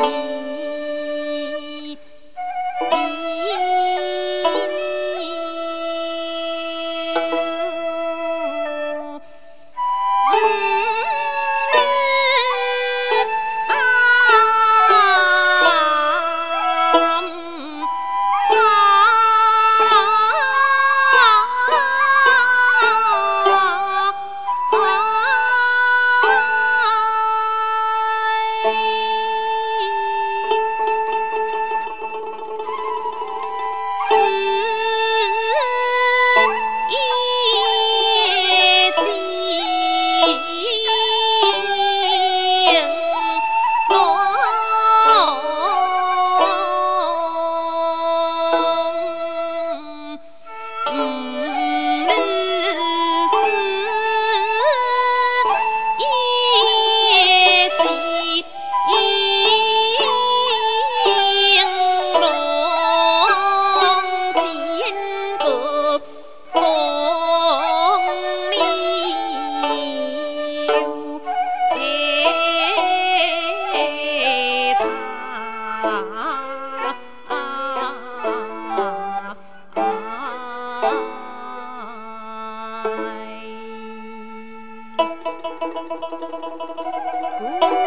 you. Ooh.